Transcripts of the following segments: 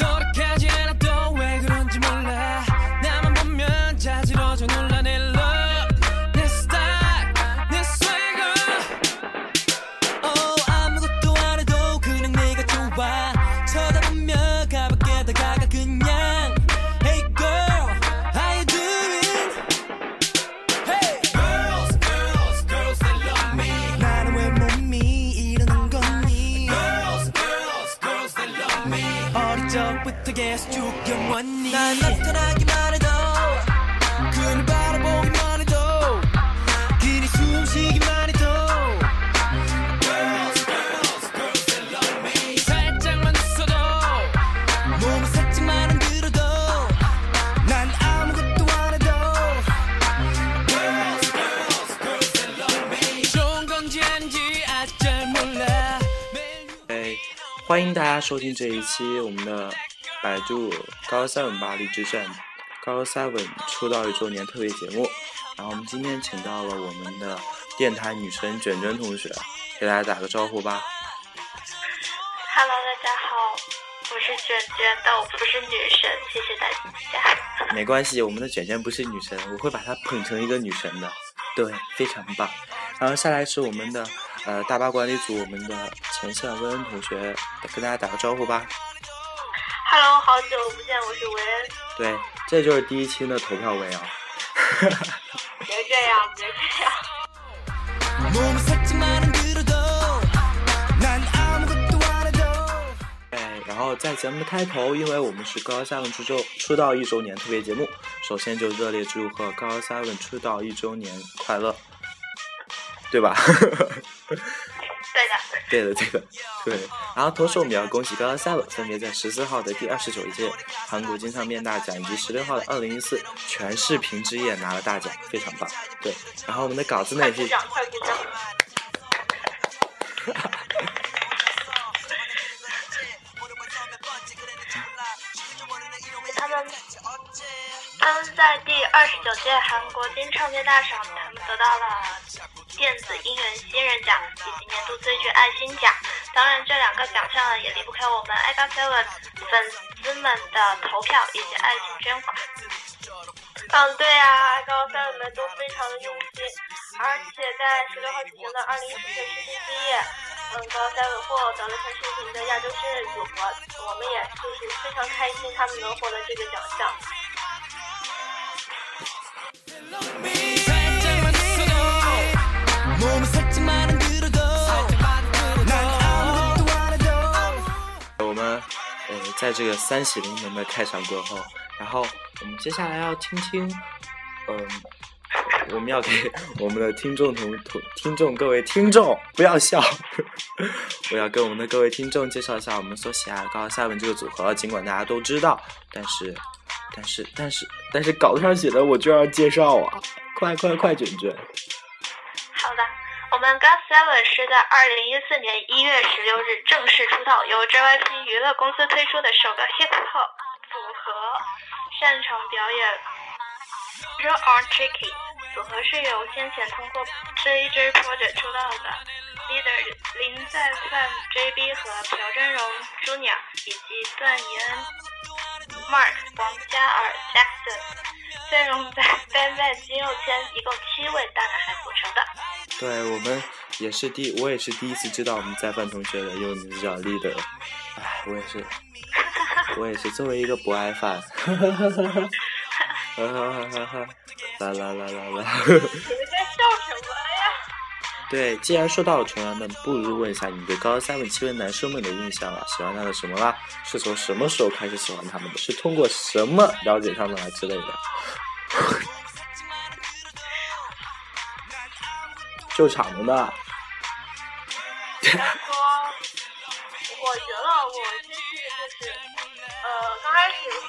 No! 欢迎大家收听这一期我们的百度高三文吧励志站高 seven 出道一周年特别节目。然后我们今天请到了我们的电台女神卷卷同学，给大家打个招呼吧。Hello，大家好，我是卷卷，但我不是女神，谢谢大家。没关系，我们的卷卷不是女神，我会把她捧成一个女神的。对，非常棒。然后下来是我们的。呃，大巴管理组，我们的前线温恩同学，跟大家打个招呼吧。Hello，好久不见，我是维恩。对，这就是第一期的投票文啊。别这样，别这样。哎，然后在节目的开头，因为我们是高三文出周出道一周年特别节目，首先就热烈祝贺高三文出道一周年快乐。对吧？对的，对的，对的，对。然后同时我们也要恭喜高高 seven 分别在十四号的第二十九届韩国金唱片大奖以及十六号的二零一四全视频之夜拿了大奖，非常棒。对。然后我们的稿子呢也是。他们。他们在第二十九届韩国金唱片大赏，他们得到了电子音源新人奖以及年度最具爱心奖。当然，这两个奖项也离不开我们 EXO-SEVEN 粉丝们的投票以及爱心捐款。嗯，对啊，EXO-SEVEN 们都非常的用心，而且在十六号举行的二零一四届世新之夜，嗯，EXO-SEVEN 获得了全视频的亚洲新人组合，我们也就是非常开心他们能获得这个奖项。在这个三喜临门的开场过后，然后我们接下来要听听，嗯，我们要给我们的听众同同听众各位听众不要笑，我要跟我们的各位听众介绍一下我们所喜爱的高下面这个组合，尽管大家都知道，但是。但是但是但是稿子上写的我就要介绍啊！快快快，卷卷。们 GOT7 是在二零一四年一月十六日正式出道，由 JYP 娱乐公司推出的首个 Hip Hop 组合，擅长表演 Real or Tricky。组合是由先前通过 JJ Project 出道的 Leader 林在范 JB 和朴真荣 Junior 以及段怡恩。Mark、王嘉尔、Jackson，阵容在 Ban Ban 金佑谦，一共七位大男孩组成的。对我们也是第，我也是第一次知道我们在饭同学的英文名字叫 Leader。哎，我也是，我也是作为一个不爱范，哈哈哈哈哈，哈哈哈哈，啦啦啦啦啦。你们在笑什么呀？对，既然说到了崇洋们，不如问一下你对高三问七位男生们的印象了？喜欢他的什么啦？是从什么时候开始喜欢他们的？是通过什么了解他们啊之类的？救场的？我觉得我先是就是，呃，刚开始是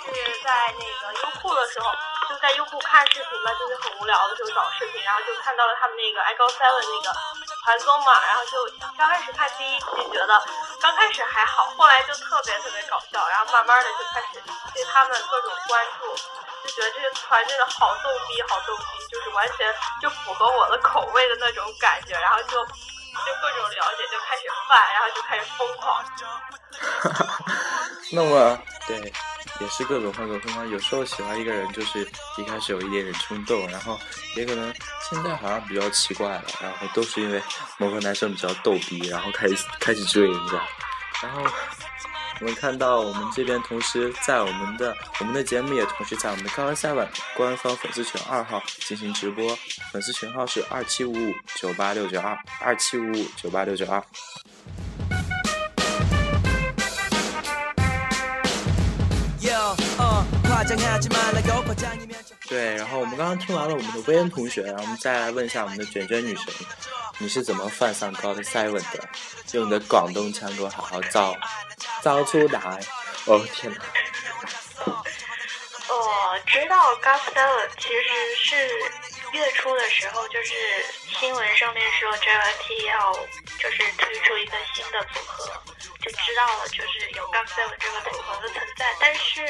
在那个优酷的时候。就在优酷看视频嘛，就是很无聊的时候找视频，然后就看到了他们那个 i g o Seven 那个团综嘛，然后就刚开始看第一集觉得，刚开始还好，后来就特别特别搞笑，然后慢慢的就开始对他们各种关注，就觉得这个团真的好逗逼，好逗逼，就是完全就符合我的口味的那种感觉，然后就就各种了解，就开始犯，然后就开始疯狂。那么对。也是各种换各种方有时候喜欢一个人，就是一开始有一点点冲动，然后也可能现在好像比较奇怪了，然后都是因为某个男生比较逗逼，然后开始开始追人家。然后我们看到我们这边同时在我们的我们的节目也同时在我们的高二 seven 官方粉丝群二号进行直播，粉丝群号是二七五五九八六九二二七五五九八六九二。对，然后我们刚刚听完了我们的薇恩同学，然后我们再来问一下我们的卷卷女神，你是怎么犯上高的 seven 的？用你的广东腔给我好好造造出来！哦天哪！我知道 God Seven 其实是月初的时候，就是新闻上面说 JYP 要就是推出一个新的组合，就知道了就是有 God Seven 这个组合的存在，但是。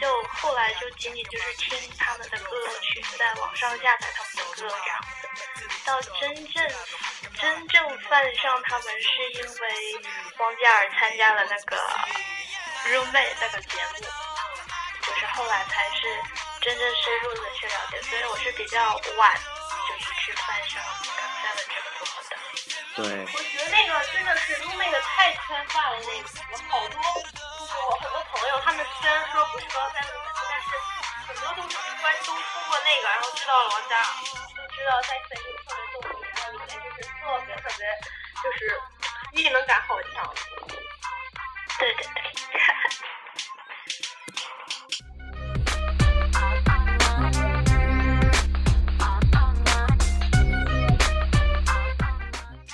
就后来就仅仅就是听他们的歌曲，在网上下载他们的歌这样子。到真正真正犯上他们，是因为王嘉尔参加了那个 Roommate 那个节目，就是后来才是真正深入的去了解。所以我是比较晚，就是去犯上刚才的这个组合的。对。我觉得那个真的是 Roommate 太圈饭了，那个好多。我很多朋友，他们虽然说不是高三的粉丝，但是很多都是关都通过那个，然后知道了王嘉尔，就知道在粉丝特别逗逼，然后里面就是特别特别，就是异能感好强。对对对。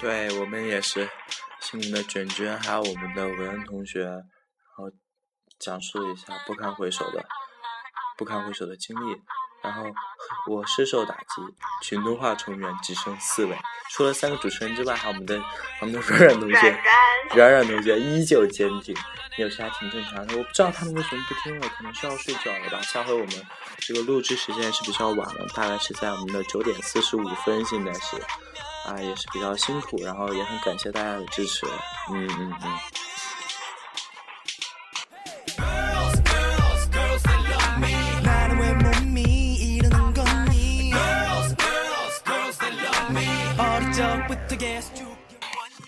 对我们也是，新的卷卷，还有我们的文恩同学。然后讲述一下不堪回首的不堪回首的经历，然后我深受打击，群动画成员只剩四位，除了三个主持人之外，还有我们的我们的软软同学，软软同学依旧坚定，有时还挺正常的。我不知道他们为什么不听了，可能是要睡觉了吧。下回我们这个录制时间是比较晚了，大概是在我们的九点四十五分，现在是啊，也是比较辛苦，然后也很感谢大家的支持，嗯嗯嗯。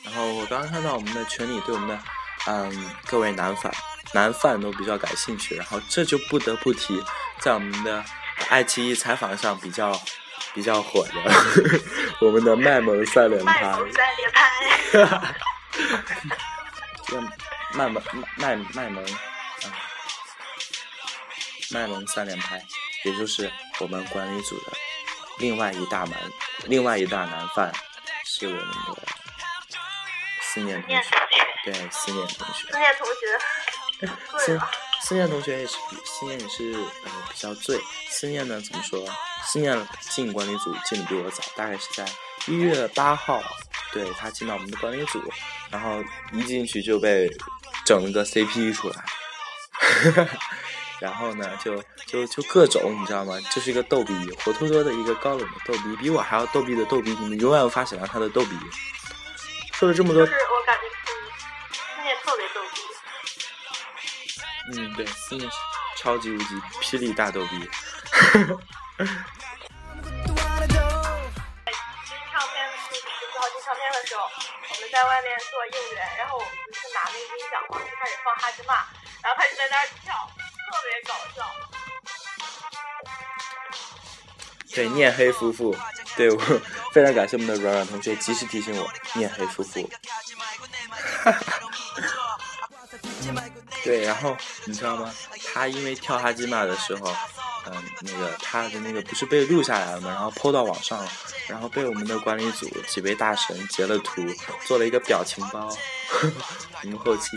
然后我刚刚看到我们的群里对我们的嗯各位男粉男饭都比较感兴趣，然后这就不得不提在我们的爱奇艺采访上比较比较火的 我们的卖萌三连拍，卖萌三连拍，哈哈，卖萌卖卖萌啊，卖萌三连拍，也就是我们管理组的另外一大门，另外一大男饭。是我们的思念同学，对思念同学。思念同学，思思念同学也是比思念也是呃比较醉。思念呢怎么说？思念进管理组进的比我早，大概是在一月八号，对他进到我们的管理组，然后一进去就被整了个 CP 出来。然后呢，就就就各种，你知道吗？就是一个逗逼，活脱脱的一个高冷的逗逼，比我还要逗逼的逗逼，你们永远无法想象他的逗逼。说了这么多，就是我感觉思念特别逗逼。嗯，对，思念超级无敌霹雳大逗逼。在金唱片十四号金唱片的时候，我们在外面做应援，然后我们不是拿那个音响嘛，就开始放哈基玛，然后他就在那儿跳。特别搞笑。对，念黑夫妇，对我非常感谢我们的软软同学及时提醒我念黑夫妇。对，然后你知道吗？他因为跳哈基玛的时候，嗯，那个他的那个不是被录下来了吗？然后 PO 到网上了，然后被我们的管理组几位大神截了图，做了一个表情包。我们后期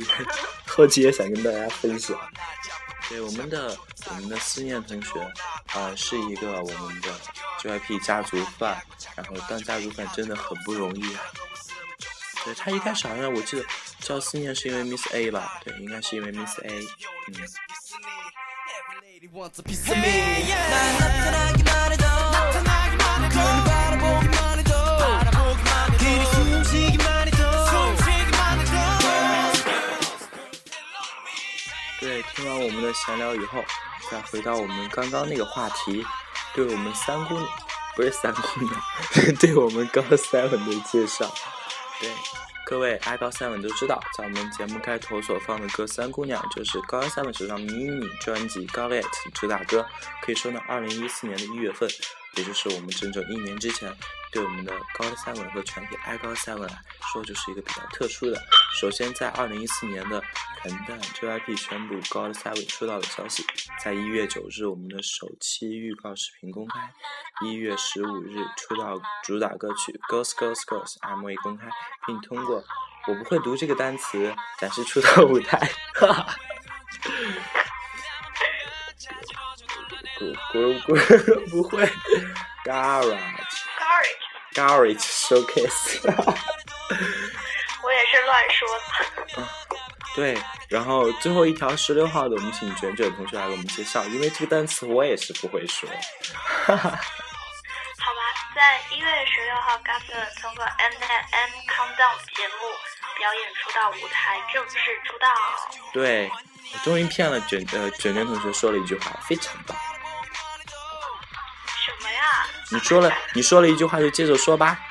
后期也想跟大家分享。对我们的我们的思念同学，啊，是一个我们的 JYP 家族饭，然后当家族饭真的很不容易啊。对他一开始好像我记得叫思念是因为 Miss A 吧？对，应该是因为 Miss A。嗯。听完我们的闲聊以后，再回到我们刚刚那个话题，对我们三姑娘，不是三姑娘，对我们高 seven 的介绍。对，各位爱高 seven 都知道，在我们节目开头所放的歌《三姑娘》就是高 seven 手上迷你专辑《Got It》主打歌。可以说呢，二零一四年的一月份，也就是我们整整一年之前。对我们的高 seven 和全体 i 高 seven 来说，就是一个比较特殊的。首先，在二零一四年的元旦，JYP 宣布高 seven 出道的消息，在一月九日，我们的首期预告视频公开；一月十五日，出道主打歌曲《Girls Girls Girls》MV 公开，并通过我不会读这个单词展示出道舞台。哈哈。不不不不会，Garage Garage Garage Showcase，我也是乱说的。嗯，对，然后最后一条十六号的，我们请卷卷同学来给我们介绍，因为这个单词我也是不会说。哈哈。好吧，在一月十六号 g a e r 通过 M M Countdown 节目表演出道舞台正式出道。对，我终于骗了卷呃卷卷同学说了一句话，非常棒。你说了，你说了一句话，就接着说吧。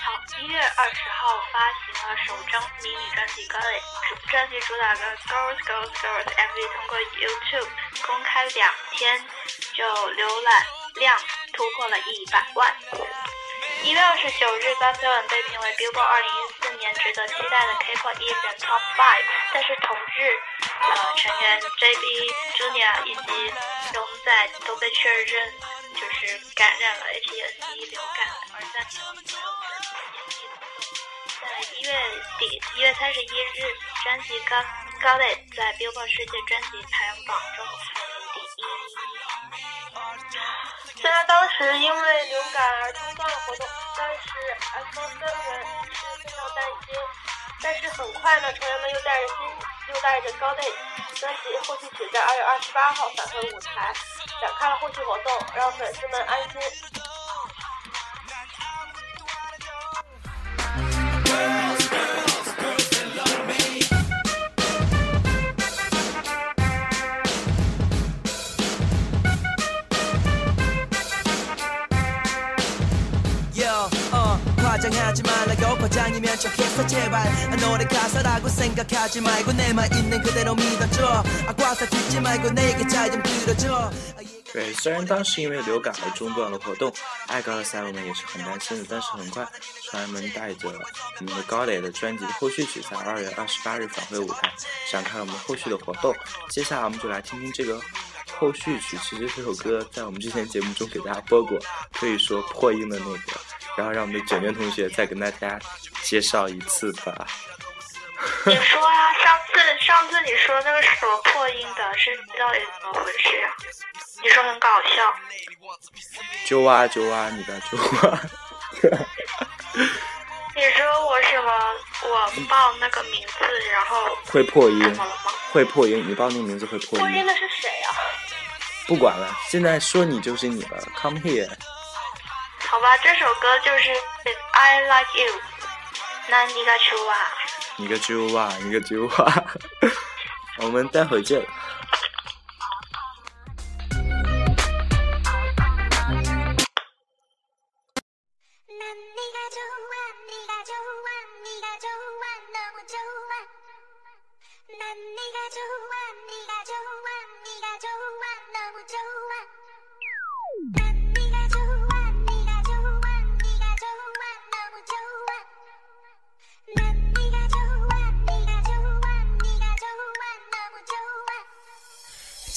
好，一月二十号发行了首张迷你专辑《Girls》，专辑主打的《Girls Girls Girls》MV 通过 YouTube 公开两天就浏览量突破了一百万。一月二十九日，GOT7 被评为 Billboard 二零一四年值得期待的 K-pop 艺人 Top Five，但是同日，呃，成员 JB Junior 以及龙仔都被确认就是感染了 H1N1 流感，而暂停了所有演艺活动。在一月底，一月三十一日，专辑《Got Got It》在 Billboard 世界专辑排行榜中排名第一。虽然当时因为流感而中断了活动，但是 S.O.7 是非常担心。但是很快呢，成员们又带着新。又带着高内专辑后续曲在二月二十八号返回舞台，展开了后续活动，让粉丝们安心。对，虽然当时因为流感而中断了活动，爱高的 seven 也是很担心的，但是很快，成员们带着我们的高磊的专辑后续曲，在二月二十八日返回舞台，展开了我们后续的活动。接下来我们就来听听这个后续曲。其实这首歌在我们之前节目中给大家播过，可以说破音的那个。然后让我们的卷卷同学再跟大家介绍一次吧。你说啊，上次上次你说那个什么破音的，是到底怎么回事啊？你说很搞笑。揪啊揪啊，你的揪啊！你说我什么？我报那个名字，然后会破音？会破音？你报那个名字会破音？破音的是谁啊？不管了，现在说你就是你了。Come here。好吧，这首歌就是 I Like You，那你个猪啊！你个猪啊！你个猪啊！我们待会见。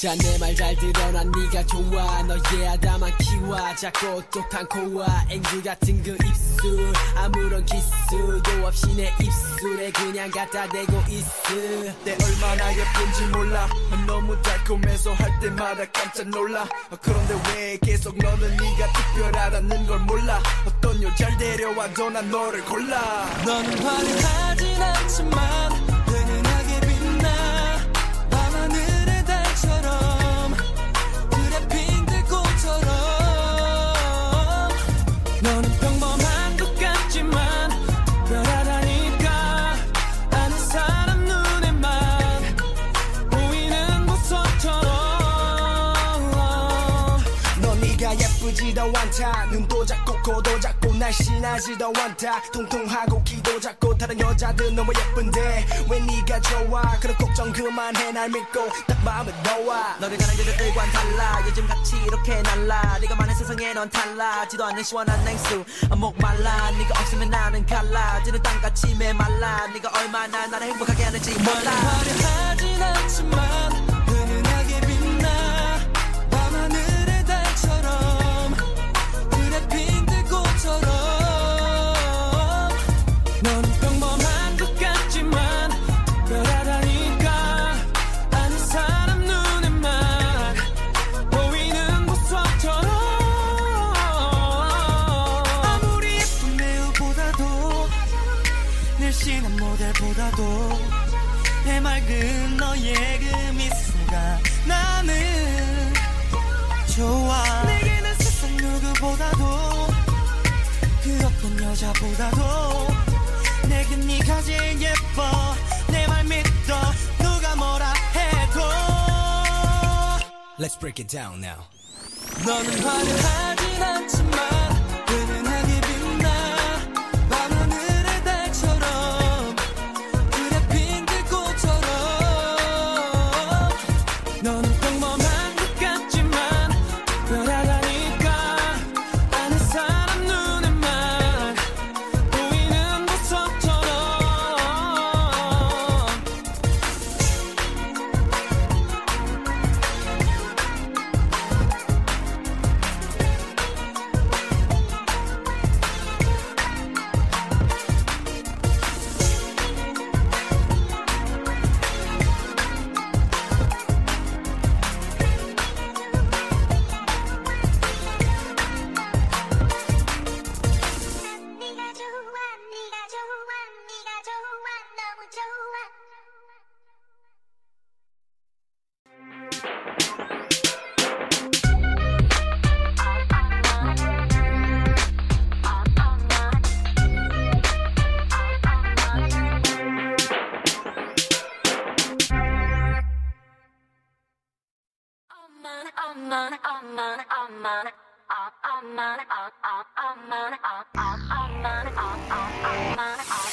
자 내 말 잘 들어 난 네가 좋아. 너의 하다만 키워 작고 똑한 코와 앵두 같은 그 입술. 아무런 기술도 없이 내 입술에 그냥 갖다 대고 있어 내 얼마나 예쁜지 몰라. 너무 달콤해서 할 때마다 깜짝 놀라. 그런데 왜 계속 너는 네가 특별하다는 걸 몰라? 어떤 여자를 데려와도 난 너를 골라. 너는 화려하진 않지만 예쁘지도 않다 눈도 작고 코도 작고 날씬하지도 않다 통통하고 키도 작고 다른 여자들 너무 예쁜데 왜 네가 좋아? 그런 걱정 그만해 날 믿고 딱 마음을 놓아. 너를 가는 여자들과는 달라. 요즘 같이 이렇게 날라. 네가 많은 세상에 넌 달라지도 않는 시원한 냉수. 목 말라. 네가 없으면 나는 갈라 지는 땅같이 메말라. 네가 얼마나 나를 행복하게 하는지 몰라. 화려하진 않지만 제일 예뻐. 내 말 믿어. 누가 뭐라 해도. Let's break it down now. 너는 화려하진 않지만 은은하게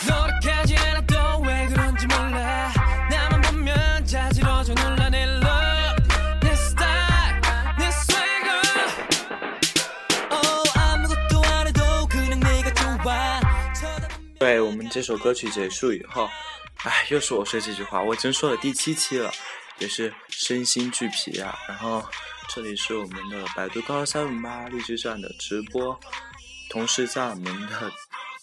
No! 这首歌曲结束以后，哎，又是我说这句话，我已经说了第七期了，也是身心俱疲啊。然后这里是我们的百度高三五八励志站的直播，同时在我们的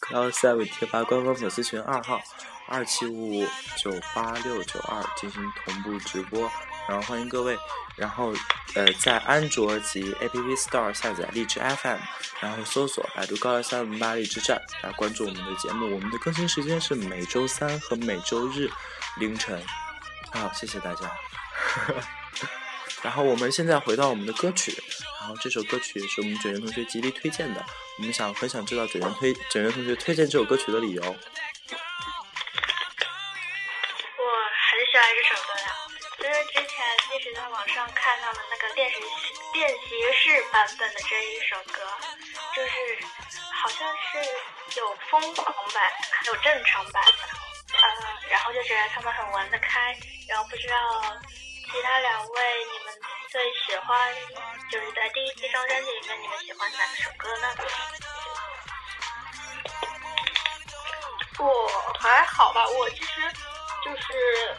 高三五贴吧官方粉丝群二号二七五五九八六九二进行同步直播，然后欢迎各位。然后呃，在安卓及 App Store 下载荔枝 FM，然后搜索百度高二三五八荔枝站来关注我们的节目。我们的更新时间是每周三和每周日凌晨。好，谢谢大家。然后我们现在回到我们的歌曲，然后这首歌曲是我们卷卷同学极力推荐的，我们想很想知道卷卷推卷卷同学推荐这首歌曲的理由。我很喜欢这首歌呀，就是之前一直在网上看到的那个练习练习室版本的这一首歌，就是好像是有疯狂版，还有正常版的，嗯，然后就觉得他们很玩得开，然后不知道其他两位你们最喜欢，就是在第一期张专辑里面你们喜欢哪首歌呢？我还好吧，我其实就是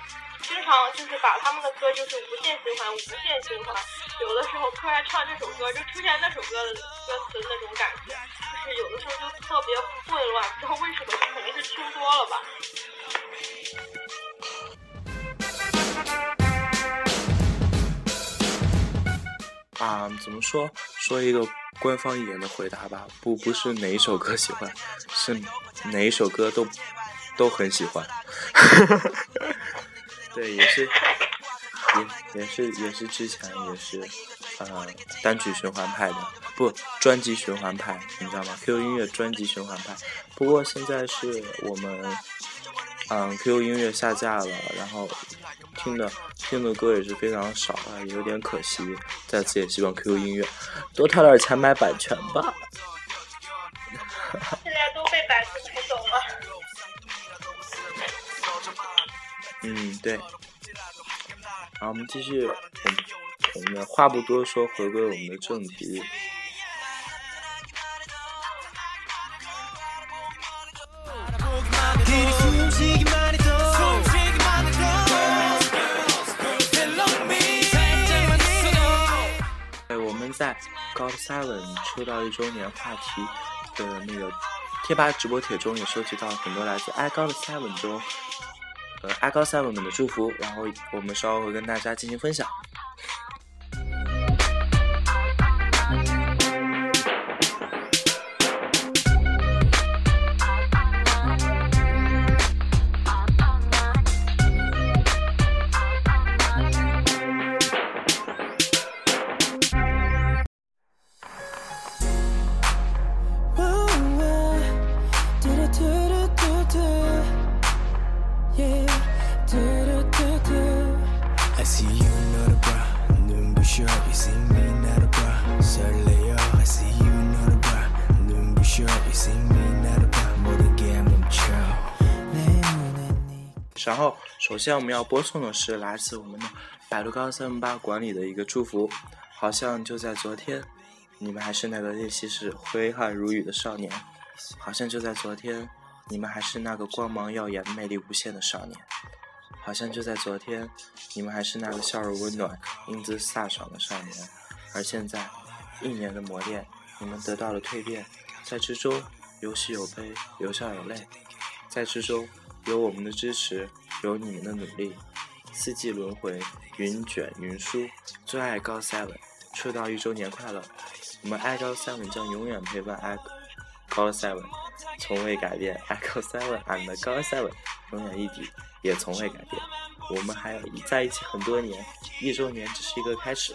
经常就是把他们的歌就是无限循环，无限循环。有的时候突然唱这首歌，就出现那首歌的歌词那种感觉，就是有的时候就特别混乱，不知道为什么，可能是听多了吧。啊，怎么说？说一个官方一点的回答吧，不不是哪一首歌喜欢，是哪一首歌都都很喜欢。对，也是，也也是也是之前也是，呃，单曲循环派的，不专辑循环派，你知道吗？QQ 音乐专辑循环派。不过现在是我们，嗯，QQ 音乐下架了，然后听的听的歌也是非常少啊，有点可惜。再次也希望 QQ 音乐多掏点钱买版权吧。现在都被版权买走了。嗯，对。好，我们继续，我们我们话不多说，回归我们的正题。哎，我们在 God Seven 出道一周年话题的那个贴吧直播帖中，也收集到很多来自 I God Seven 中。呃，I God Seven 们的祝福，然后我们稍后会跟大家进行分享。先我们要播送的是来自我们的百度高三八管理的一个祝福，好像就在昨天，你们还是那个练习室挥汗如雨的少年，好像就在昨天，你们还是那个光芒耀眼、魅力无限的少年，好像就在昨天，你们还是那个笑容温暖、英姿飒爽的少年，而现在，一年的磨练，你们得到了蜕变，在之中有喜有悲，有笑有泪，在之中。有我们的支持，有你们的努力，四季轮回，云卷云舒，最爱高 seven，出道一周年快乐！我们爱高 seven 将永远陪伴爱高 seven，从未改变。爱高 seven and 高 seven 永远一体，也从未改变。我们还要在一起很多年，一周年只是一个开始。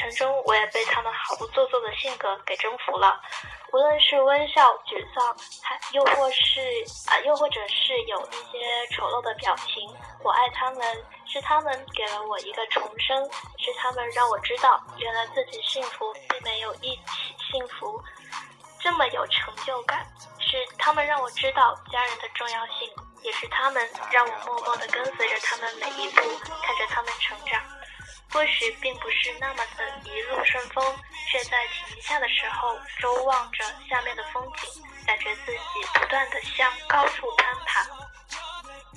程中，我也被他们毫不做作的性格给征服了。无论是微笑、沮丧，还又或是啊，又或者是有一些丑陋的表情，我爱他们，是他们给了我一个重生，是他们让我知道，原来自己幸福并没有一起幸福这么有成就感，是他们让我知道家人的重要性，也是他们让我默默的跟随着他们每一步，看着他们成长。或许并不是那么的一路顺风，却在停下的时候周望着下面的风景，感觉自己不断的向高处攀爬。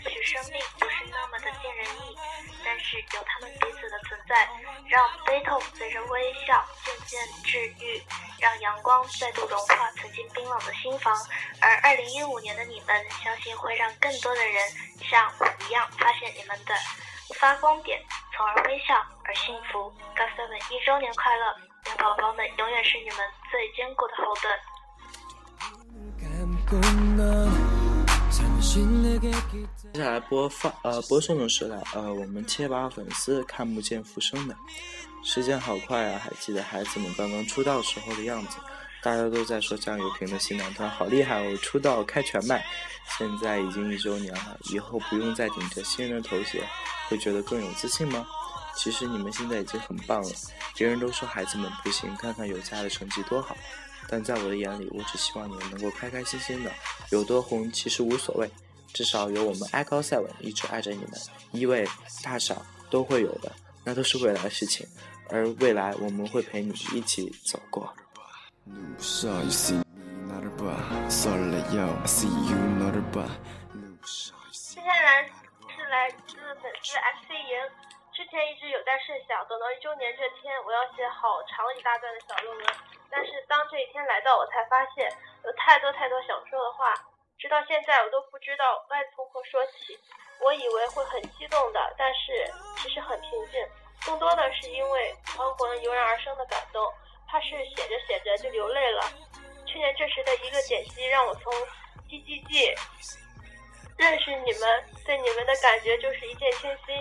或许生命不是那么的尽人意，但是有他们彼此的存在，让悲痛随着微笑渐渐治愈，让阳光再度融化曾经冰冷的心房。而二零一五年的你们，相信会让更多的人像我一样发现你们的发光点，从而微笑而幸福。高三们一周年快乐！愿宝宝们永远是你们最坚固的后盾。接下来播放呃播送的是来呃我们贴吧粉丝看不见浮生的，时间好快啊！还记得孩子们刚刚出道时候的样子，大家都在说酱油瓶的新男团好厉害哦，出道开全麦，现在已经一周年了，以后不用再顶着新人头衔，会觉得更有自信吗？其实你们现在已经很棒了别人都说孩子们不行看看有家的成绩多好。但在我的眼里我只希望你们能够开开心心的有多红其实无所谓至少有我们 i 高赛文一直爱着你们一位大小都会有的那都是未来的事情而未来我们会陪你一起走过。接下来是来自粉丝 FC 莹，之前一直有在设想，等到一周年这天，我要写好长一大段的小论文。但是当这一天来到，我才发现有太多太多想说的话，直到现在我都不知道该从何说起。我以为会很激动的，但是其实很平静，更多的是因为黄魂油然而生的感动，怕是写着写着就流泪了。去年这时的一个解析，让我从 G G G 认识你们，对你们的感觉就是一见倾心，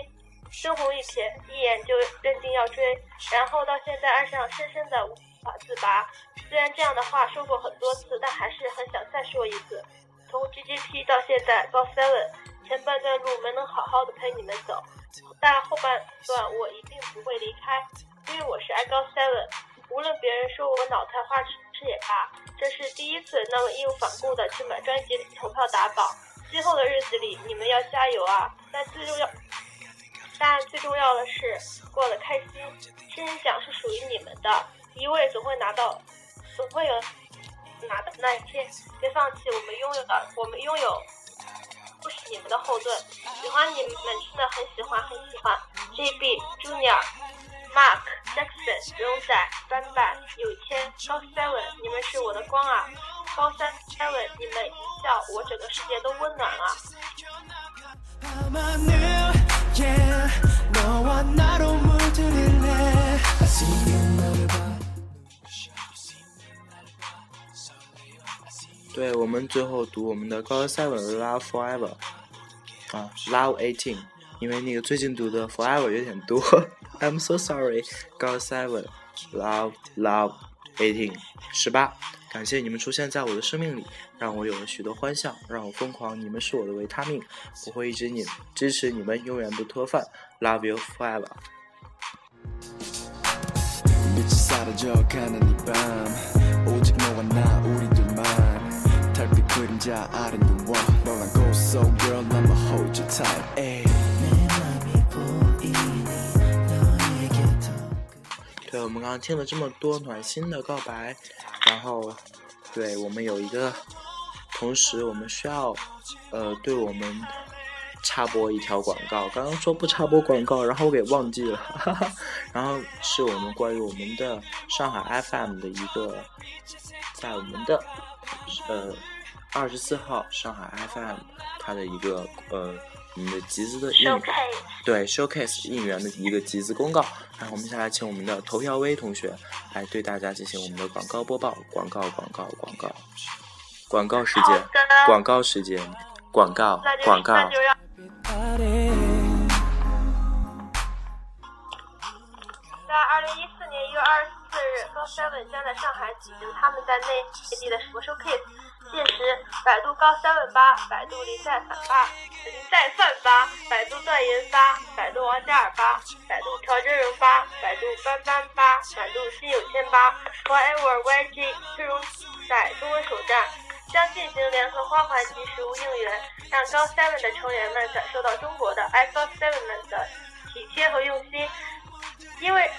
惊鸿一瞥，一眼就认定要追，然后到现在爱上，深深的无法自拔。虽然这样的话说过很多次，但还是很想再说一次。从 GGP 到现在高 Seven，前半段路没能好好的陪你们走，但后半段我一定不会离开，因为我是爱高 Seven。无论别人说我脑残花痴也罢，这是第一次那么义无反顾的去买专辑投票打榜。今后的日子里，你们要加油啊！但最重要，但最重要的是过得开心。金人奖是属于你们的，一位总会拿到，总会有拿的那一天。别放弃，我们拥有的，我们拥有，不是你们的后盾。喜欢你们，真的很喜欢，很喜欢。JB Junior。Mark、Jackson、荣仔、班班、有谦、高 Seven，你们是我的光啊！高三 seven，你们一笑，我整个世界都温暖了。对我们最后读我们的高三 seven love forever，啊，love eighteen，因为那个最近读的 forever 有点多。I'm so sorry，高三 seven love love eighteen，十八。感谢你们出现在我的生命里，让我有了许多欢笑，让我疯狂。你们是我的维他命，我会一直你支持你们，永远不脱饭。Love you forever。对，我们刚刚听了这么多暖心的告白，然后，对我们有一个，同时我们需要，呃，对我们插播一条广告。刚刚说不插播广告，然后我给忘记了，哈哈。然后是我们关于我们的上海 FM 的一个，在我们的呃二十四号上海 FM 它的一个呃我们的集资的应援 Showcase，对 showcase 应援的一个集资公告，然后我们下来请我们的投票微同学来对大家进行我们的广告播报，广告广告广告，广告时间，广告时间，广告广告在二零一四年一月二十四日，高 seven 将在上海举行他们在内地的什么 showcase。届时，百度高 seven 八，百度林在反八，林在犯八，百度段言八，百度王嘉尔八，百度朴真荣八，百度班班八，百度辛有千八，Forever YG 最终赛中文首战将进行联合花环及实物应援，让高 seven 的成员们感受到中国的 i 高 seven 们的体贴和用心。因为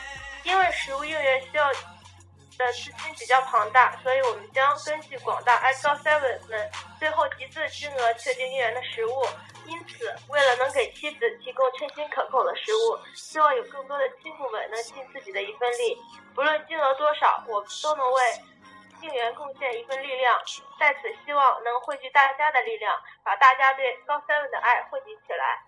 因为食物应援需要的资金比较庞大，所以我们将根据广大 i 高 seven 们最后集资的金额确定应援的食物。因此，为了能给妻子提供称心可口的食物，希望有更多的亲父们能尽自己的一份力。不论金额多少，我们都能为应援贡献一份力量。在此，希望能汇聚大家的力量，把大家对高 seven 的爱汇集起来。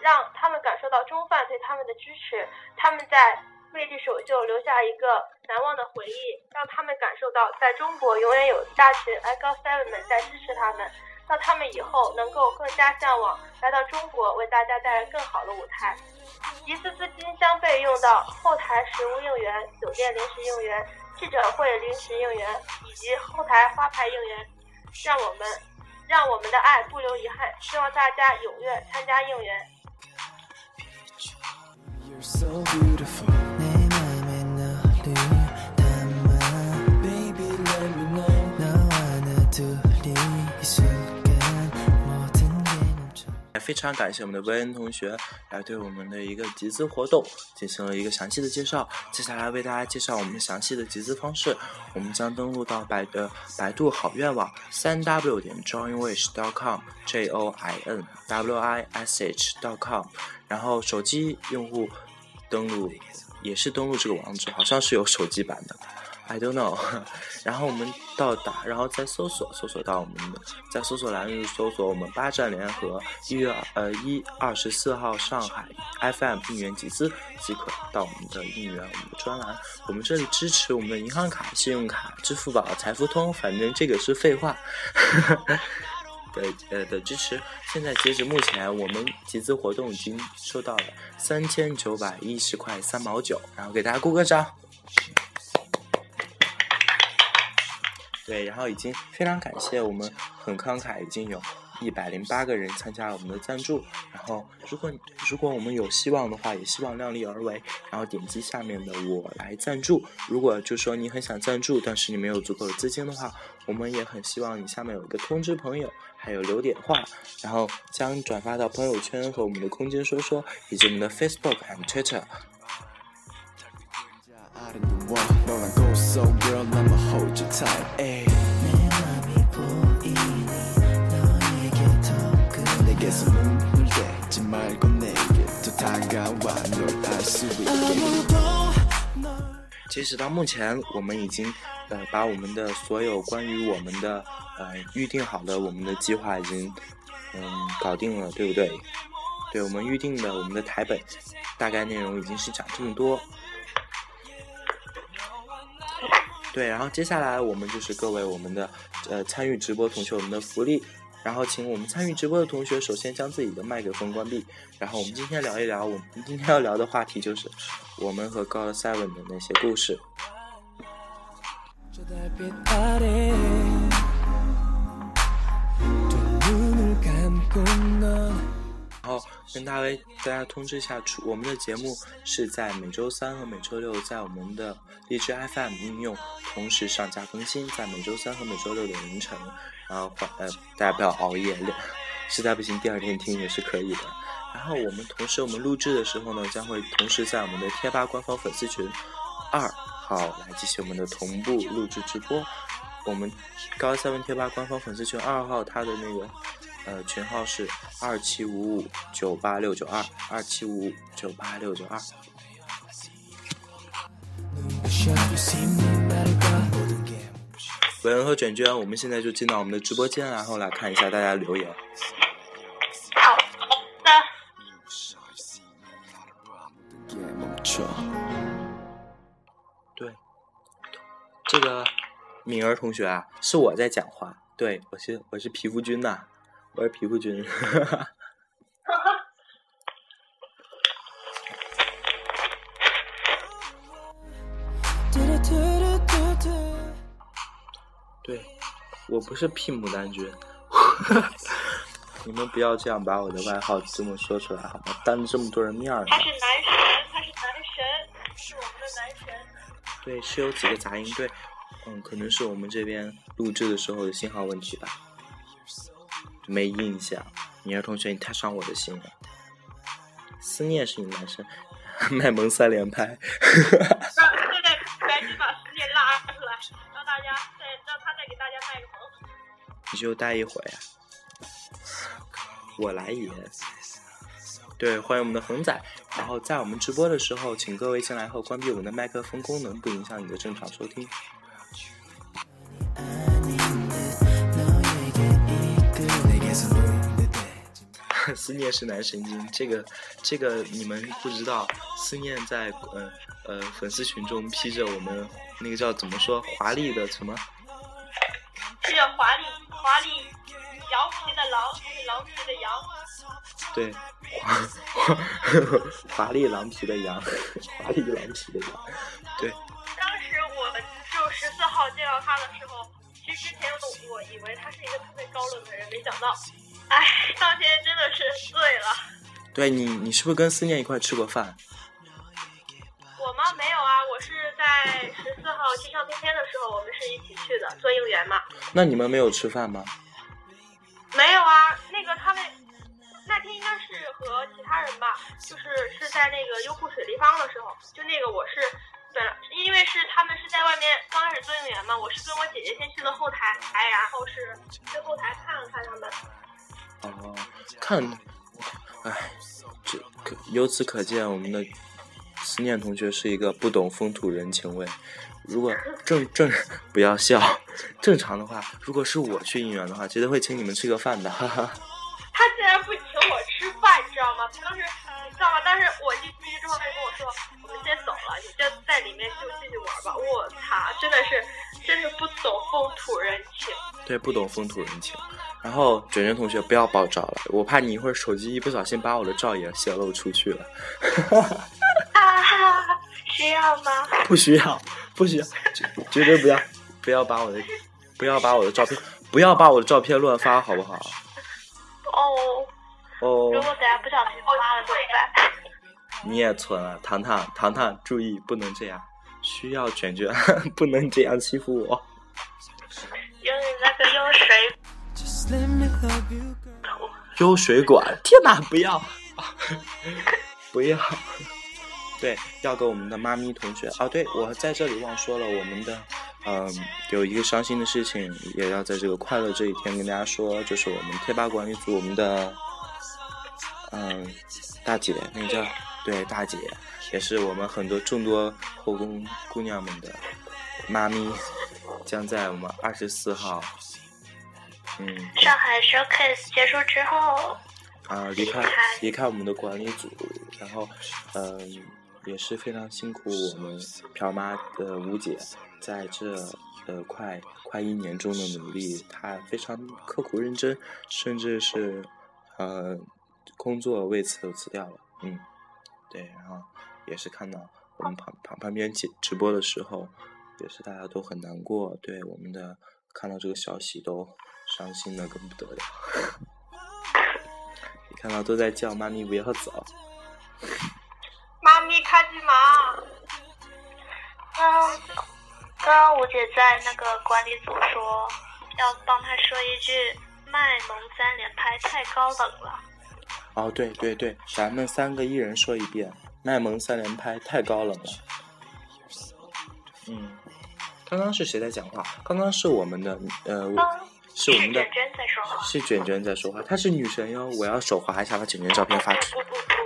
让他们感受到中饭对他们的支持，他们在为这首秀留下一个难忘的回忆，让他们感受到在中国永远有一大群 i 高 seven 们在支持他们，让他们以后能够更加向往来到中国，为大家带来更好的舞台。一次资金将被用到后台食物应援、酒店临时应援、记者会临时应援以及后台花牌应援，让我们让我们的爱不留遗憾。希望大家踊跃参加应援。非常感谢我们的薇恩同学来对我们的一个集资活动进行了一个详细的介绍。接下来为大家介绍我们详细的集资方式，我们将登录到百的百度好愿望三 w 点 joinwish.com j o i n w i s h .com，然后手机用户登录也是登录这个网址，好像是有手机版的。I don't know，然后我们到达，然后再搜索，搜索到我们的，在搜索栏里搜索我们八站联合一月呃一二十四号上海 FM 应援集资，即可到我们的应援我们的专栏。我们这里支持我们的银行卡、信用卡、支付宝、财付通，反正这个是废话。的呃的支持，现在截止目前，我们集资活动已经收到了三千九百一十块三毛九，然后给大家鼓个掌。对，然后已经非常感谢我们很慷慨，已经有一百零八个人参加了我们的赞助。然后，如果如果我们有希望的话，也希望量力而为。然后点击下面的“我来赞助”。如果就说你很想赞助，但是你没有足够的资金的话，我们也很希望你下面有一个通知朋友，还有留点话，然后将转发到朋友圈和我们的空间说说，以及我们的 Facebook and Twitter。Don't know go so girl, I'ma hold you tight, 그래 내게서 눈을 떼지 말고 내게 또 다가와 널 알 수 있게 아무도 널 截止到目前，我们已经呃把我们的所有关于我们的呃预定好的我们的计划已经嗯搞定了，对不对？对我们预定的我们的台本大概内容已经是讲这么多。对，然后接下来我们就是各位我们的呃参与直播同学我们的福利， 然后请我们参与直播的同学首先将自己的麦克风关闭。然后我们今天聊一聊，我们今天要聊的话题就是我们和 God Seven 的那些故事。然后跟大家大家通知一下，出我们的节目是在每周三和每周六在我们的荔枝 FM 应用同时上架更新，在每周三和每周六的凌晨。然后呃大家不要熬夜，实在不行第二天听也是可以的。然后我们同时我们录制的时候呢，将会同时在我们的贴吧官方粉丝群二号来进行我们的同步录制直播。我们高三文贴吧官方粉丝群二号，它的那个呃群号是二七五五九八六九二二七五五九八六九二。文文和卷卷，我们现在就进到我们的直播间，然后来看一下大家留言。好的。对，这个敏儿同学啊，是我在讲话。对，我是我是皮肤君呐、我是皮肤君。哈哈。对，我不是屁牡丹君。你们不要这样把我的外号这么说出来好吗？当着这么多人面儿他。是男神，他是男神，是我们的男神。对，是有几个杂音，对，嗯，可能是我们这边录制的时候的信号问题吧，没印象。敏儿同学，你太伤我的心了。思念是你男神，卖萌三连拍。就待一会儿。我来也。对，欢迎我们的恒仔。然后在我们直播的时候，请各位进来后关闭我们的麦克风功能，不影响你的正常收听。思念是男神经，这个这个你们不知道，思念在呃呃粉丝群中披着我们那个叫怎么说华丽的什么？披着华丽。华丽羊皮的狼，还是狼皮的羊？对，华华 华丽狼皮的羊，华丽狼皮的羊。对，当时我就十四号见到他的时候，其实之前我以为他是一个特别高冷的人，没想到，哎，当天真的是醉了。对你，你是不是跟思念一块吃过饭？我吗？没有啊，我是在十四号去上片天的时候，我们是一起去的，做应援嘛。那你们没有吃饭吗？没有啊，那个他们那天应该是和其他人吧，就是是在那个优酷水立方的时候，就那个我是本来因为是他们是在外面刚开始做应援嘛，我是跟我姐姐先去了后台，然后是去后台看了看他们。哦，看，哎，这可由此可见，我们的思念同学是一个不懂风土人情味。如果正正不要笑，正常的话，如果是我去应援的话，绝对会请你们吃个饭的，哈哈。他竟然不请我吃饭，你知道吗？当时你知道吗？但是我进去之后，他就跟我说，我们先走了，你就在里面就继续玩吧。我擦，真的是，真是不懂风土人情。对，不懂风土人情。然后卷卷同学不要爆照了，我怕你一会儿手机一不小心把我的照也泄露出去了。啊哈，需要吗？不需要，不需要，绝绝对不要，不要把我的，不要把我的照片，不要把我的照片乱发，好不好？哦，哦如，果等下不小心发了怎么办？你也存了，糖糖，糖糖，注意，不能这样，需要卷卷，不能这样欺负我。用你那个用水.优水管，天哪，不要，不要。对，要给我们的妈咪同学。啊，对我在这里忘说了，我们的嗯、有一个伤心的事情，也要在这个快乐这一天跟大家说，就是我们贴吧管理组我们的嗯大姐，那个叫对大姐，也是我们很多众多后宫姑娘们的妈咪，将在我们二十四号，嗯，上海 showcase 结束之后，啊，离开离开离开我们的管理组，然后，嗯、也是非常辛苦我们朴妈的吴姐在这呃快快一年中的努力，她非常刻苦认真，甚至是呃工作为此都辞掉了，嗯，对，然后也是看到我们旁旁旁边直直播的时候，也是大家都很难过，对我们的看到这个消息都伤心的更不得了。看到都在叫妈咪不要走，刚刚刚吴姐在那个管理组说，要帮她说一句“卖萌三连拍太高冷了哦，对对对，咱们三个一人说一遍，卖萌三连拍太高冷了。嗯，刚刚是谁在讲话？刚刚是我们的呃，”。刚是我们的卷卷在说话。是卷卷在说话，她是女神哟！我要手滑一下，把卷卷照片发出。不不不不，不是的，不是的，不是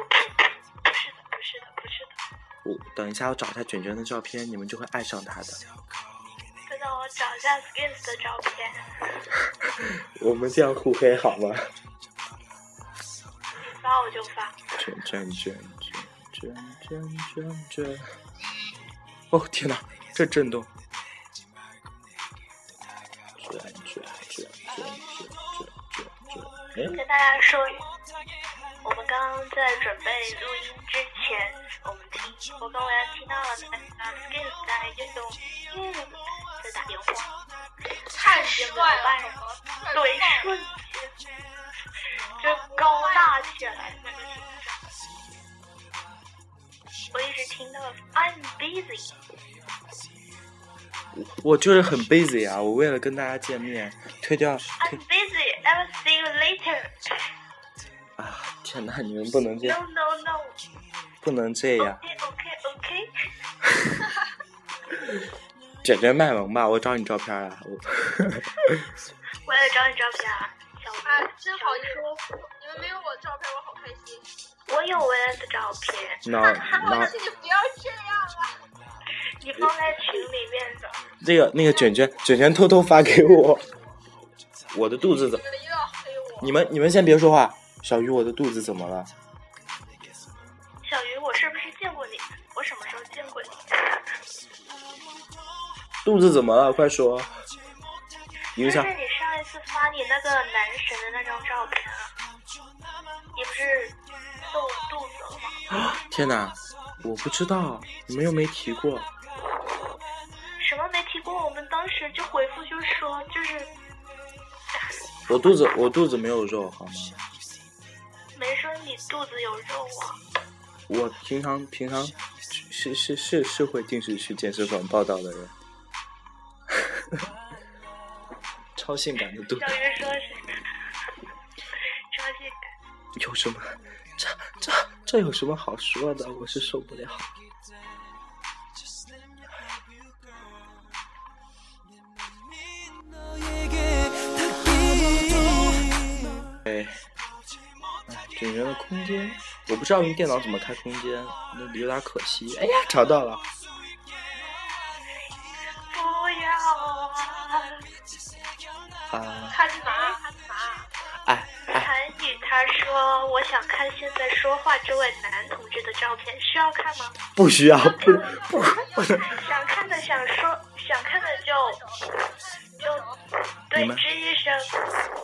等一下，我找一下卷卷的照片，你们就会爱上他的。等等，我找一下 Skins 的照片，我们这样互黑好吗？你发我就发。卷卷卷卷卷卷卷卷。哦天哪，这震动！卷卷卷卷卷卷卷卷。哎，跟大家说，我们刚刚在准备录音之前，我们听，我跟维安听到了那个 Skins 在用嗯在打电话，太帅了办人，对，瞬间就高大起来那个形象。我一直听到 I'm busy，我就是很 busy 啊！我为了跟大家见面，推掉 I'm busy, I will see you later. 啊！天哪，你们不能这 No，no no. 不能这样。OK OK OK. 卷卷卖萌吧，我找你照片啊！我 我也找你照片啊，小哎鱼，，真好意思，你们没有我照片，我好开心。我有维恩的照片，那我那请你不要这样啊！你放在群里面的。这个那个卷卷卷卷偷偷发给我，我的肚子怎你？们又要黑我。你们你们先别说话，小鱼，我的肚子怎么了？肚子怎么了？快说！就影响是你上一次发你那个男神的那张照片啊，你不是露肚子了吗？天哪，我不知道，你们又没提过。什么没提过？我们当时就回复就说，就是我肚子我肚子没有肉好吗？没说你肚子有肉啊。我平常平常是是是是会定时去健身房报道的人，超性感的肚子小鱼说是超性感。有什么？这这这有什么好说的？我是受不了。哎，哎，整人的空间，我不知道用电脑怎么开空间，那有点可惜。哎呀，找到了，啊！啊，看什么？看什么？哎哎，韩宇他说：“我想看现在说话这位男同志的照片，需要看吗？不需要，不不想看的想说，想看的就就对吱一声。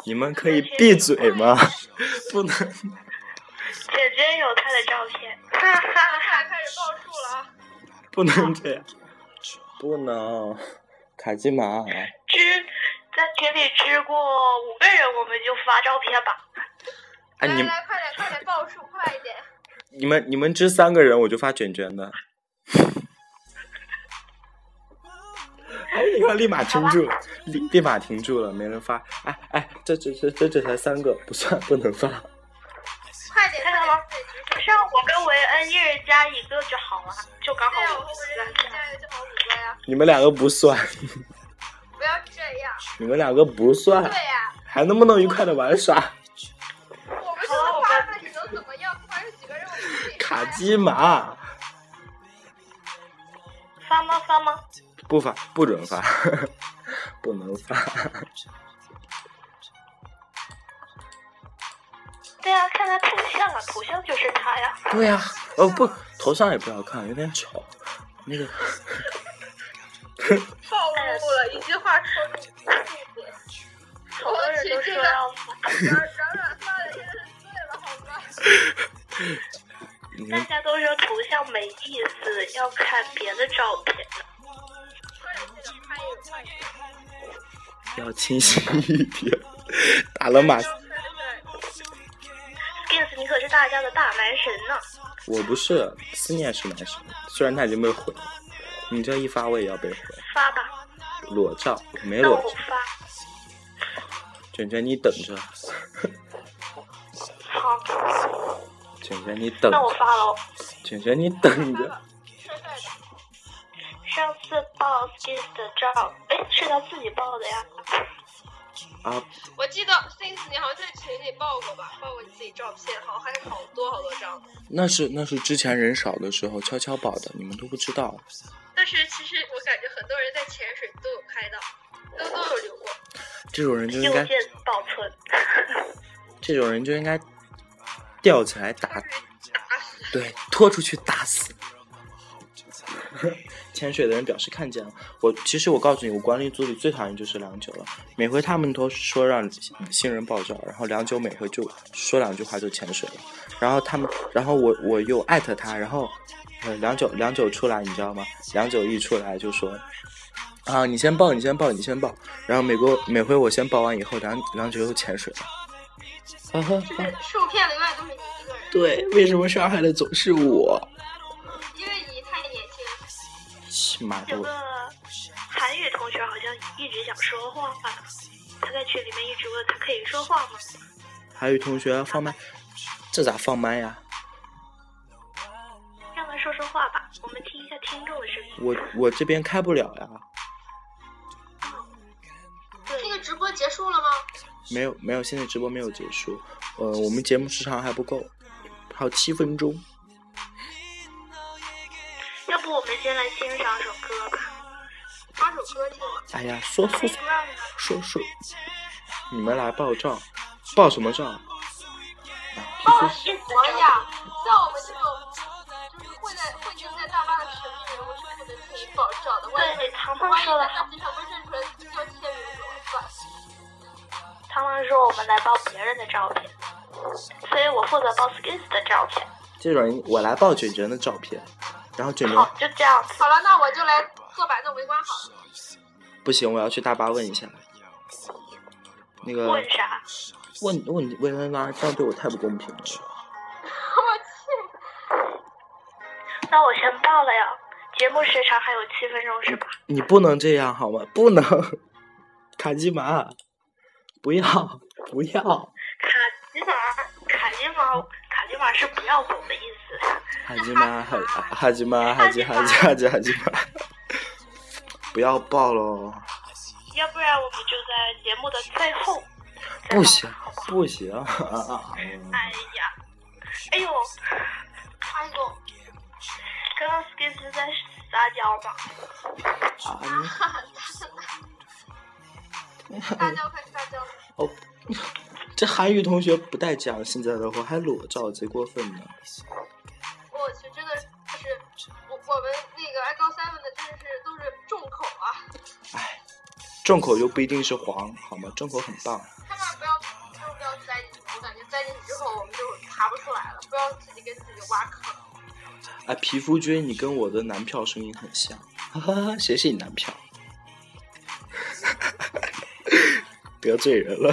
你们可以闭嘴吗？不能，姐姐有他的照片，哈哈哈！开始报数了啊！不能这样，不能，卡基玛。支在群里支过五个人，我们就发照片吧。哎，你们来来，快点快点报数，快一点！你们你们这三个人，我就发卷卷的。哎，你看，立马停住了，立立马停住了，没人发。哎哎，这这这这这才三个，不算，不能发。快点，看到吗快点对，像我跟维恩一人加一个就好了，就刚好，五个呀！你们两个不算，不要这样。你们两个不算对，呀，还能不能愉快的玩耍？我们现在发出来你能怎么样？不管是几个人，卡发呀基玛，发吗？发吗？不发，不准发，不能发。对呀、看他头像啊，头像就是他呀。对呀、哦不，头像也不要看，有点丑。那个，暴露了，一句话戳中重点。好多人都说要发，软软软发的现在是醉了，好吗？大家都说头像没意思，要看别的照片。要清晰一点。打了马大家的大男神呢。我不是，思念是男神，虽然他已经被毁了。你这一发我也要被毁，发吧，裸照没裸照，发。卷卷你等着，好，卷卷你等那我着，发喽。卷卷你等着。上次报 Skins 的照，哎，是他自己报的呀。啊，我记得 since 你好像在群里报过吧，报过你自己照片，好还有好多好多张。那是那是之前人少的时候悄悄报的，你们都不知道。但是其实我感觉很多人在潜水都有拍到，都都有留过。这种人就应该，保存。这种人就应该吊起来打，打死。对，拖出去打死。潜水的人表示看见了我，其实我告诉你，我管理组里最讨厌就是良久了。每回他们都说让新人爆照，然后良久每回就说两句话就潜水了。然后他们，然后我我又艾特他，然后呃梁九梁九出来，你知道吗？良久一出来就说啊，你先报，你先报，你先报。然后每个每回我先报完以后，梁梁九又潜水了。哈哈就是受骗的永远都是你一个人，对，为什么伤害的总是我？有个韩语同学好像一直想说话，他在群里面一直问他可以说话吗？韩语同学放麦，这咋放麦呀？让他说说话吧，我们听一下听众的声音。我我这边开不了呀，这个直播结束了吗？没有没有，现在直播没有结束，呃，我们节目时长还不够，还有七分钟。要不我们先来欣赏首歌吧。放首歌就。哎呀，说说说说，你们来报照，报什么照？啊，哦，其实是我呀，像我们这种就是混在混迹在大妈的神秘人物是不能轻易爆照的。对，糖糖说了在，大街上被认出来叫签名怎么办？糖糖说我们来报别人的照片，所以我负责报 Skins 的照片。这种人我来报卷卷的照片，然后卷卷好，就这样。好了，那我就来做板凳围观好了。不行，我要去大巴问一下。那个问啥？问问问恩啦，这样对我太不公平了。我去，那我先报了呀。节目时长还有七分钟是吧？你不能这样好吗？不能，卡基玛，不要不要，卡基玛，卡基玛，卡基玛是不要走的意思。哈吉玛哈哈基玛哈基哈基哈基哈基玛，不要爆喽！要不然我们就在节目的最后。不行不行啊！哎呀，哎呦，哎呦，刚刚 skins 在撒娇吗？大家 快撒娇！哦，这韩语同学不带讲现在的话，还裸照，贼过分呢。我去，真的是我我们那个爱高 seven 的，真的是都是重口啊！哎，重口又不一定是黄，好吗？重口很棒。千万不要，千万不要栽进去，我感觉栽进去之后我们就爬不出来了，不要自己给自己挖坑。哎，皮肤君，你跟我的男票声音很像，哈哈哈，谁是你男票？得罪人了。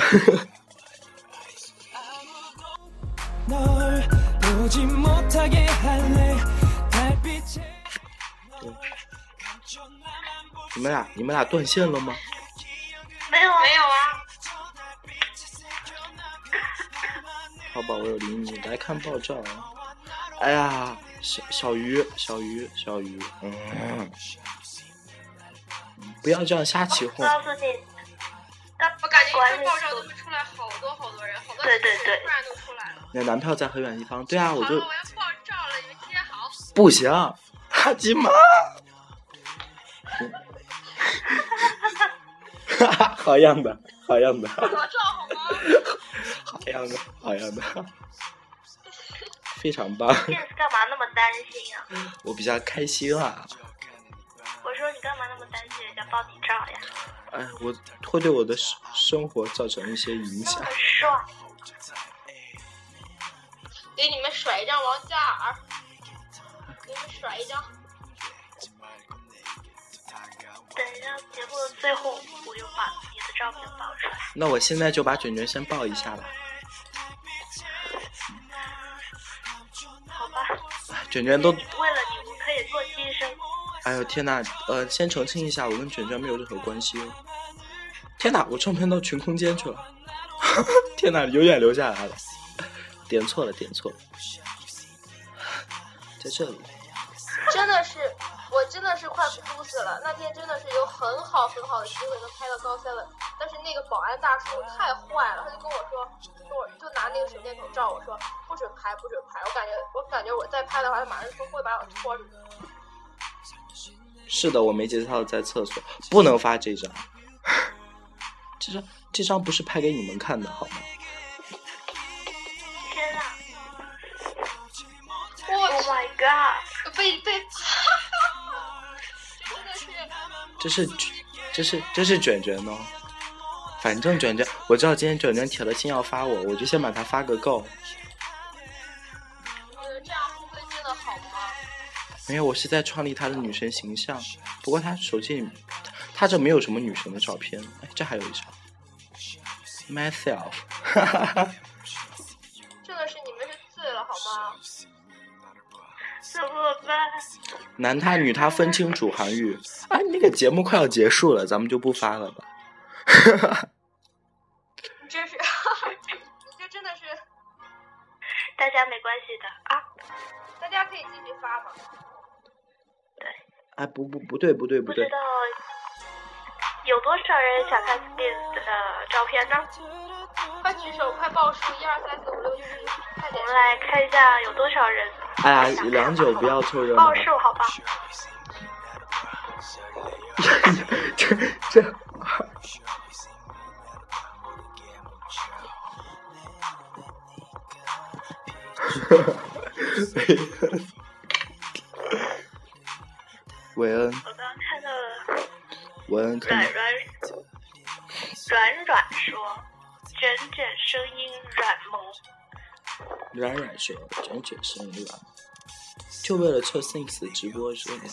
你们俩，你们俩断线了吗？没有啊，没有啊，好吧，我有理你。来看爆照啊！哎呀，小小鱼，小鱼，小鱼，嗯，不要这样瞎起哄。告诉你，我感觉一看爆照处都会出来好多好多人，好多对对对突然都出来了。你的男票在很远地方。对啊，我就，我要爆照了，你们接好。不行，哈基玛。好样的，好样的，好吗？好样的，好样的，非常棒干嘛那么担心啊？我比较开心啊。我说你干嘛那么担心人家爆你照呀？哎，我会对我的生生活造成一些影响。帅，给你们甩一张王嘉尔，给你们甩一张。等一下节目的最后，我就把你的照片爆出来。那我现在就把卷卷先抱一下吧。好吧，卷卷都，为了你，我可以做牺牲。哎呦天呐，呃，先澄清一下，我跟卷卷没有任何关系哦。天呐，我照片到群空间去了。天呐，永远留下来了。点错了，点错了，在这里。真的是，快哭死了。那天真的是有很好很好的机会能拍到高 seven，但是那个保安大叔太坏了，他就跟我说，跟我就拿那个手电筒照我说不准拍，不准拍。我感觉我感觉我再拍的话，他马上就会把我拖出去。是的，我没节操，在厕所，不能发这张。这张这张不是拍给你们看的，好吗？天啊我！Oh my god！被被，真的是这是这是这是卷卷哦。反正卷卷，我知道今天卷卷铁了心要发我，我就先把它发个够。你们这样会真的好吗？没有，我是在创立他的女神形象。不过他手机里，他这没有什么女神的照片。哎，这还有一张，myself，哈哈哈。真的是你们是醉了好吗？怎么办？男他女他分清楚韩愈。哎，那个节目快要结束了，咱们就不发了吧。你 真是，你 这真的是，大家没关系的啊。大家可以继续发嘛。哎，不不不对不对不对不知，道有多少人想看 Skin 的照片呢？快举手，快报数，一二三四五六七，快点我们！来看一下有多少人哎呀良久不要凑热闹报。数好吧？这 这，韦恩，我刚刚看到了韦恩软软软软说，卷卷声音软萌。软软说，卷卷声音软，就为了凑 Things 直播热闹？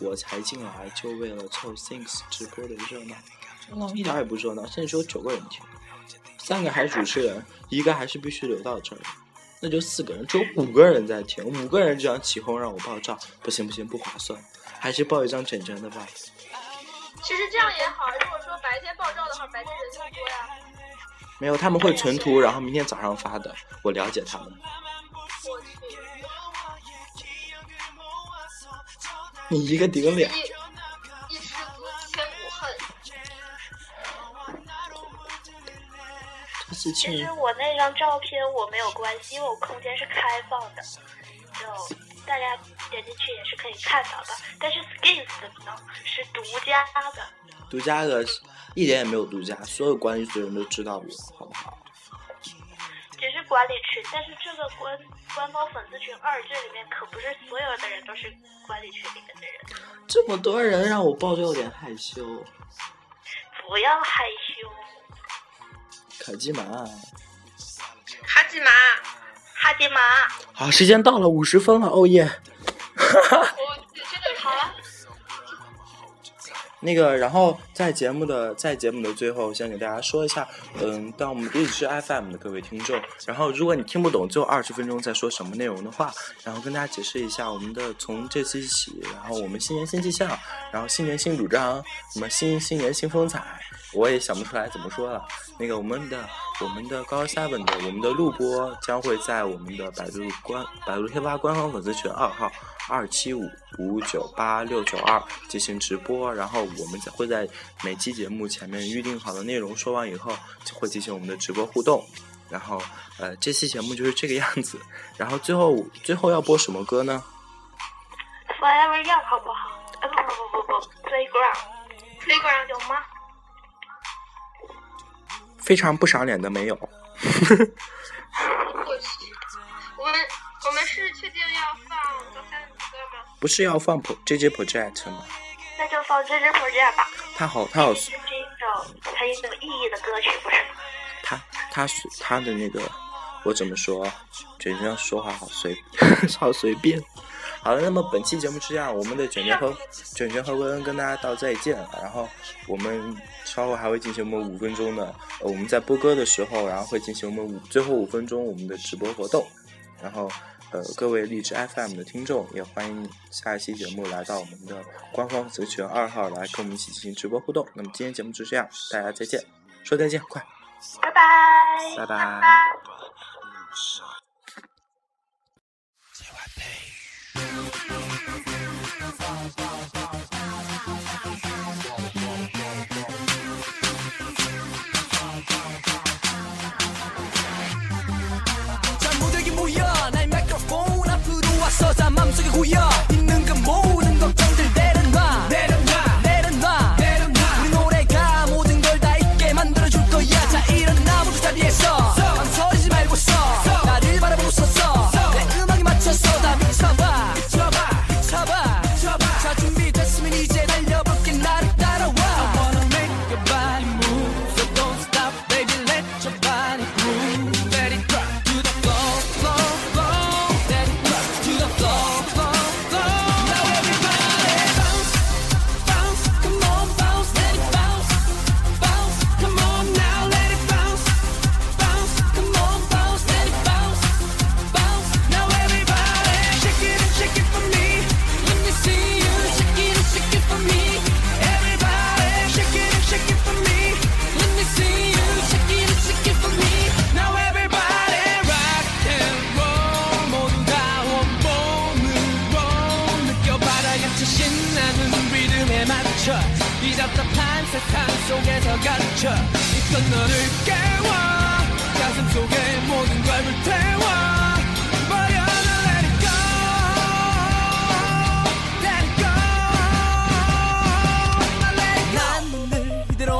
我才进来就为了凑 Things 直播的热闹，热闹一点儿也不热闹，甚至只有九个人听，三个还是主持人，一个还是必须留到这儿，那就四个人，只有五个人在听，五个人这样起哄让我爆照，不行不行，不划算，还是爆一张整整的吧。其实这样也好，如果说白天爆照的话，白天人更多呀。没有，他们会存图，然后明天早上发的，我了解他们。你一个顶俩，其实我那张照片我没有关系，因为我空间是开放的，就大家点进去也是可以看到的。但是 Skins 的呢是独家的，独家的，一点也没有独家，所有管理组的人都知道我，好不好？只是管理群，但是这个官官方粉丝群二这里面可不是所有的人都是管理群里面的人，这么多人让我抱，就有点害羞。不要害羞。卡基玛，哈基玛，哈基玛，好，时间到了，五十分了，哦耶！我真的好了。那个，然后在节目的在节目的最后，先给大家说一下，嗯，当我们荔枝 FM 的各位听众，然后如果你听不懂最后二十分钟在说什么内容的话，然后跟大家解释一下我们的从这次起，然后我们新年新气象，然后新年新主张，什么新新年新风采，我也想不出来怎么说了。那个我们的我们的高 seven 的我们的录播将会在我们的百度官百度贴吧官方粉丝群二号二七五五九八六九二进行直播，然后我们会在每期节目前面预定好的内容说完以后，就会进行我们的直播互动。然后呃，这期节目就是这个样子。然后最后最后要播什么歌呢？Forever Young 好不好？呃，不不不不不，Playground，Playground 有吗？非常不赏脸的没有。我去，我们是确定要放高三的歌吗？不是要放 Pro J J Project 吗？那就放 JJ project 吧。他好，他好，是这种很有意义的歌曲，不是吗？他他是他的那个，我怎么说？卷卷说话好随，好随便。好了，那么本期节目是这样，我们的卷卷和卷卷和温恩跟大家道再见了。然后我们稍后还会进行我们五分钟的，呃，我们在播歌的时候，然后会进行我们五最后五分钟我们的直播活动。然后呃，各位荔枝 FM 的听众也欢迎下一期节目来到我们的官方粉丝群二号来跟我们一起进行直播互动。那么今天节目就这样，大家再见，说再见，快，拜拜。拜拜。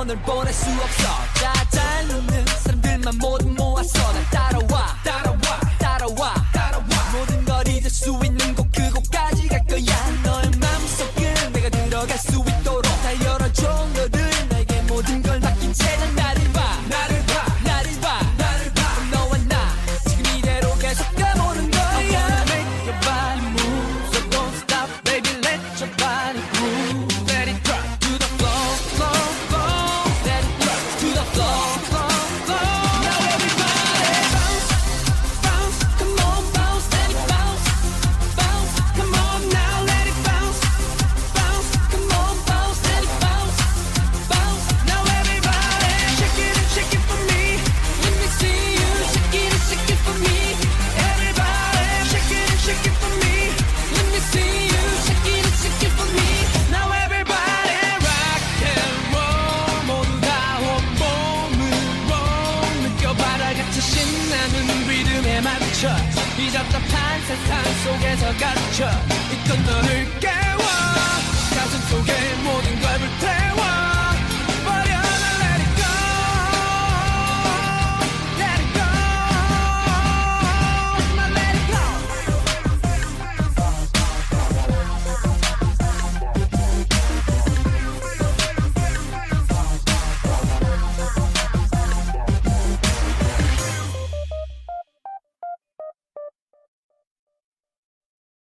널 보낼 수 없어. 자잘 웃는 사람들만 모두 모아서 날 따